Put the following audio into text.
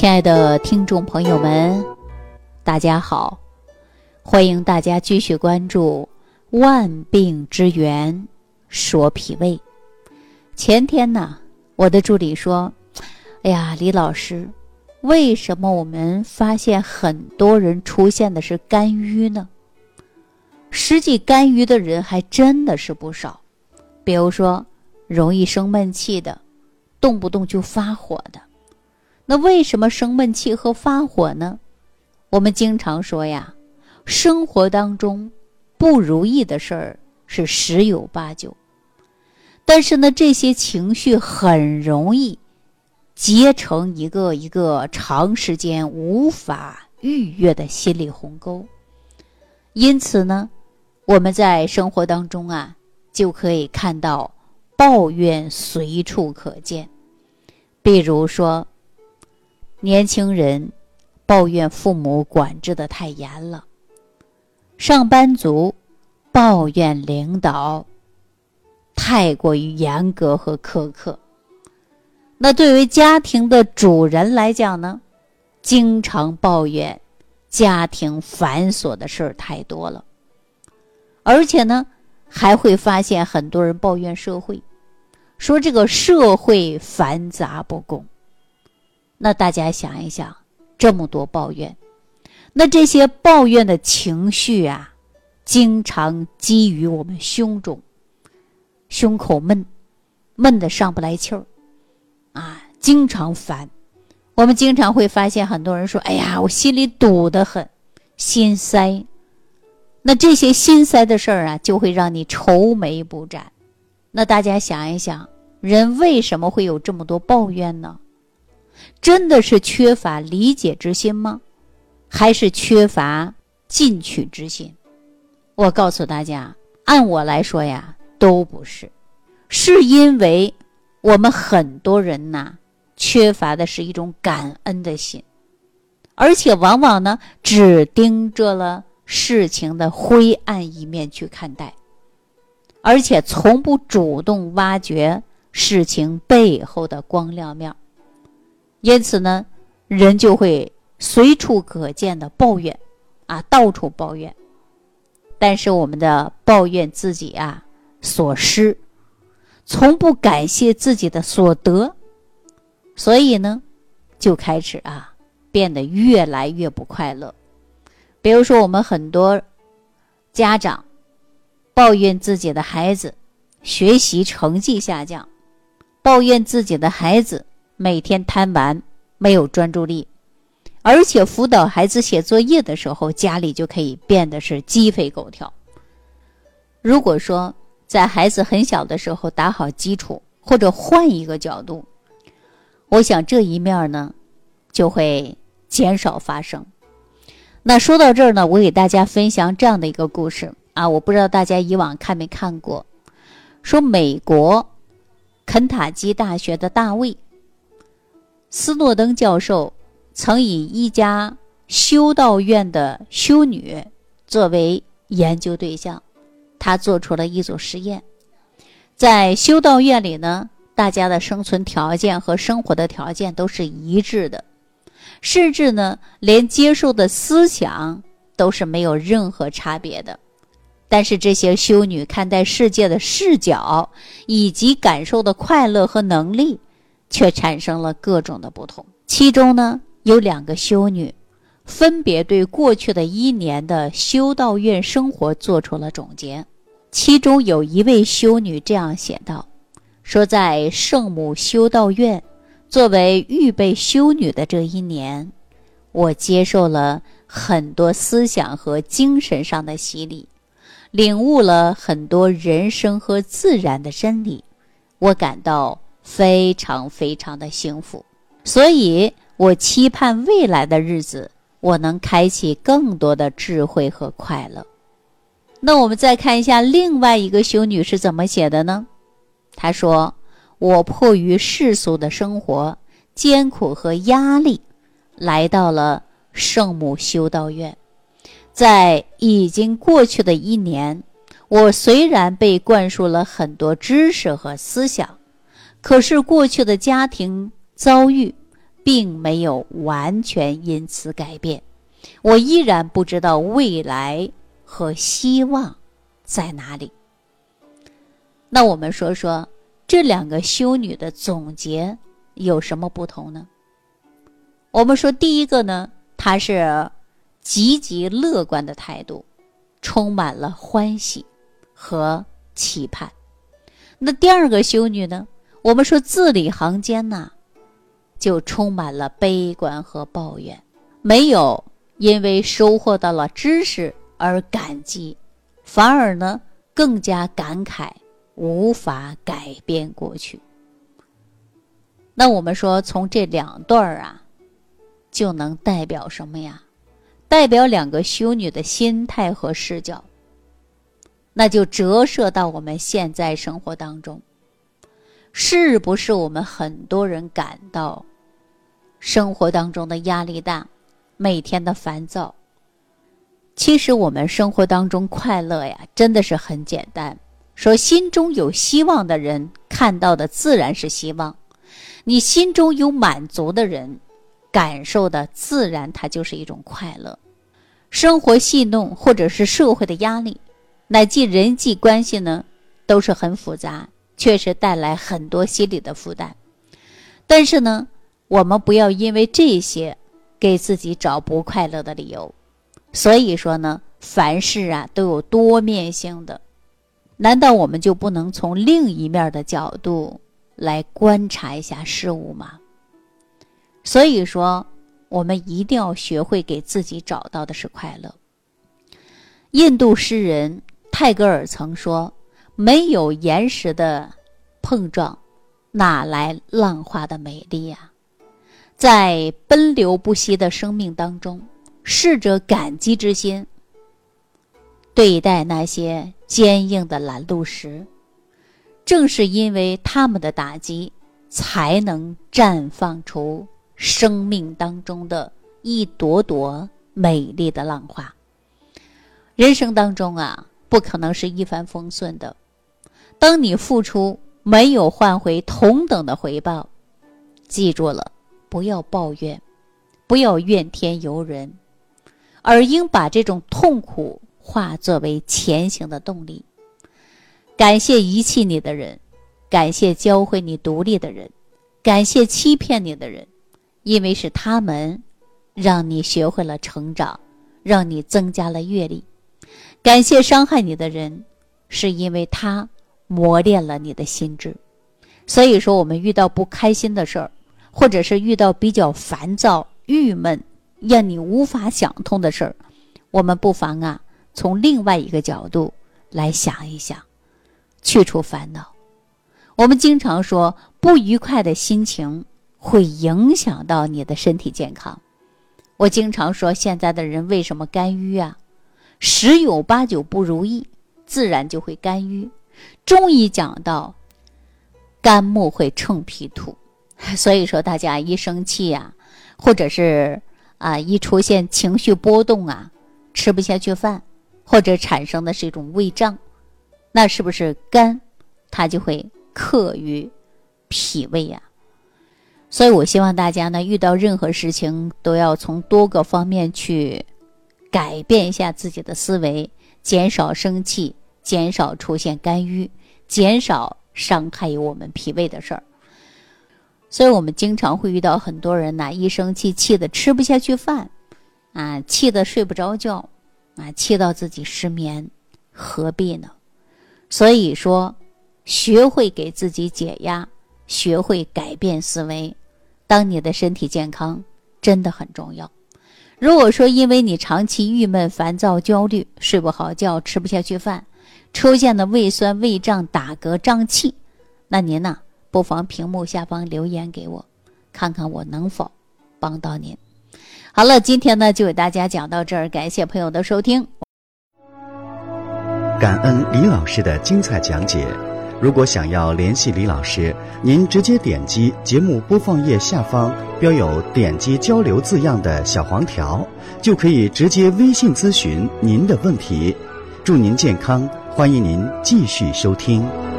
亲爱的听众朋友们，大家好！欢迎大家继续关注《万病之源说脾胃》。前天呢，我的助理说：“哎呀，李老师，为什么我们发现很多人出现的是肝郁呢？实际肝郁的人还真的是不少，比如说容易生闷气的，动不动就发火的。”那为什么生闷气和发火呢？我们经常说呀，生活当中不如意的事儿是十有八九，但是呢，这些情绪很容易结成一个一个长时间无法逾越的心理鸿沟。因此呢，我们在生活当中啊，就可以看到抱怨随处可见，比如说。年轻人抱怨父母管制的太严了，上班族抱怨领导太过于严格和苛刻。那对于家庭的主人来讲呢，经常抱怨家庭繁琐的事儿太多了，而且呢，还会发现很多人抱怨社会，说这个社会繁杂不公。那大家想一想，这么多抱怨，那这些抱怨的情绪啊，经常积于我们胸中，胸口闷，闷的上不来气儿，啊，经常烦。我们经常会发现很多人说：“哎呀，我心里堵得很，心塞。”那这些心塞的事儿啊，就会让你愁眉不展。那大家想一想，人为什么会有这么多抱怨呢？真的是缺乏理解之心吗？还是缺乏进取之心？我告诉大家，按我来说呀，都不是，是因为我们很多人呐，缺乏的是一种感恩的心，而且往往呢，只盯着了事情的灰暗一面去看待，而且从不主动挖掘事情背后的光亮面儿。因此呢，人就会随处可见的抱怨，啊，到处抱怨。但是我们的抱怨自己啊所失，从不感谢自己的所得，所以呢，就开始啊变得越来越不快乐。比如说，我们很多家长抱怨自己的孩子学习成绩下降，抱怨自己的孩子。每天贪玩，没有专注力，而且辅导孩子写作业的时候，家里就可以变得是鸡飞狗跳。如果说在孩子很小的时候打好基础，或者换一个角度，我想这一面呢就会减少发生。那说到这儿呢，我给大家分享这样的一个故事啊，我不知道大家以往看没看过，说美国肯塔基大学的大卫。斯诺登教授曾以一家修道院的修女作为研究对象，他做出了一组实验。在修道院里呢，大家的生存条件和生活的条件都是一致的，甚至呢，连接受的思想都是没有任何差别的。但是这些修女看待世界的视角以及感受的快乐和能力。却产生了各种的不同。其中呢，有两个修女，分别对过去的一年的修道院生活做出了总结。其中有一位修女这样写道：“说在圣母修道院作为预备修女的这一年，我接受了很多思想和精神上的洗礼，领悟了很多人生和自然的真理。我感到。”非常非常的幸福，所以我期盼未来的日子，我能开启更多的智慧和快乐。那我们再看一下另外一个修女是怎么写的呢？她说：“我迫于世俗的生活艰苦和压力，来到了圣母修道院。在已经过去的一年，我虽然被灌输了很多知识和思想。”可是过去的家庭遭遇并没有完全因此改变，我依然不知道未来和希望在哪里。那我们说说这两个修女的总结有什么不同呢？我们说第一个呢，她是积极乐观的态度，充满了欢喜和期盼。那第二个修女呢，我们说字里行间呐。就充满了悲观和抱怨，没有因为收获到了知识而感激，反而呢更加感慨无法改变过去。那我们说从这两段儿啊，就能代表什么呀？代表两个修女的心态和视角，那就折射到我们现在生活当中，是不是我们很多人感到？生活当中的压力大，每天的烦躁。其实我们生活当中快乐呀，真的是很简单。说心中有希望的人，看到的自然是希望；你心中有满足的人，感受的自然它就是一种快乐。生活戏弄或者是社会的压力，乃至人际关系呢，都是很复杂，确实带来很多心理的负担。但是呢。我们不要因为这些给自己找不快乐的理由。所以说呢，凡事啊都有多面性的，难道我们就不能从另一面的角度来观察一下事物吗？所以说，我们一定要学会给自己找到的是快乐。印度诗人泰戈尔曾说：“没有岩石的碰撞，哪来浪花的美丽呀？”在奔流不息的生命当中，试着感激之心对待那些坚硬的拦路石。正是因为他们的打击，才能绽放出生命当中的一朵朵美丽的浪花。人生当中啊，不可能是一帆风顺的。当你付出没有换回同等的回报，记住了。不要抱怨，不要怨天尤人，而应把这种痛苦化作为前行的动力。感谢遗弃你的人，感谢教会你独立的人，感谢欺骗你的人，因为是他们让你学会了成长，让你增加了阅历。感谢伤害你的人，是因为他磨练了你的心智。所以说，我们遇到不开心的事儿。或者是遇到比较烦躁、郁闷、让你无法想通的事儿，我们不妨啊，从另外一个角度来想一想，去除烦恼。我们经常说，不愉快的心情会影响到你的身体健康。我经常说，现在的人为什么肝郁啊？十有八九不如意，自然就会肝郁。中医讲到，肝木会乘脾土。所以说，大家一生气呀，或者是啊一出现情绪波动啊，吃不下去饭，或者产生的是一种胃胀，那是不是肝它就会克于脾胃呀？所以我希望大家呢，遇到任何事情都要从多个方面去改变一下自己的思维，减少生气，减少出现肝郁，减少伤害于我们脾胃的事儿。所以我们经常会遇到很多人呐，一生气气的吃不下去饭，啊，气的睡不着觉，啊，气到自己失眠，何必呢？所以说，学会给自己解压，学会改变思维，当你的身体健康真的很重要。如果说因为你长期郁闷、烦躁、焦虑，睡不好觉，吃不下去饭，出现了胃酸、胃胀、打嗝、胀气，那您呢？不妨屏幕下方留言给我，看看我能否帮到您。好了，今天呢就给大家讲到这儿，感谢朋友的收听。感恩李老师的精彩讲解。如果想要联系李老师，您直接点击节目播放页下方标有“点击交流”字样的小黄条，就可以直接微信咨询您的问题。祝您健康，欢迎您继续收听。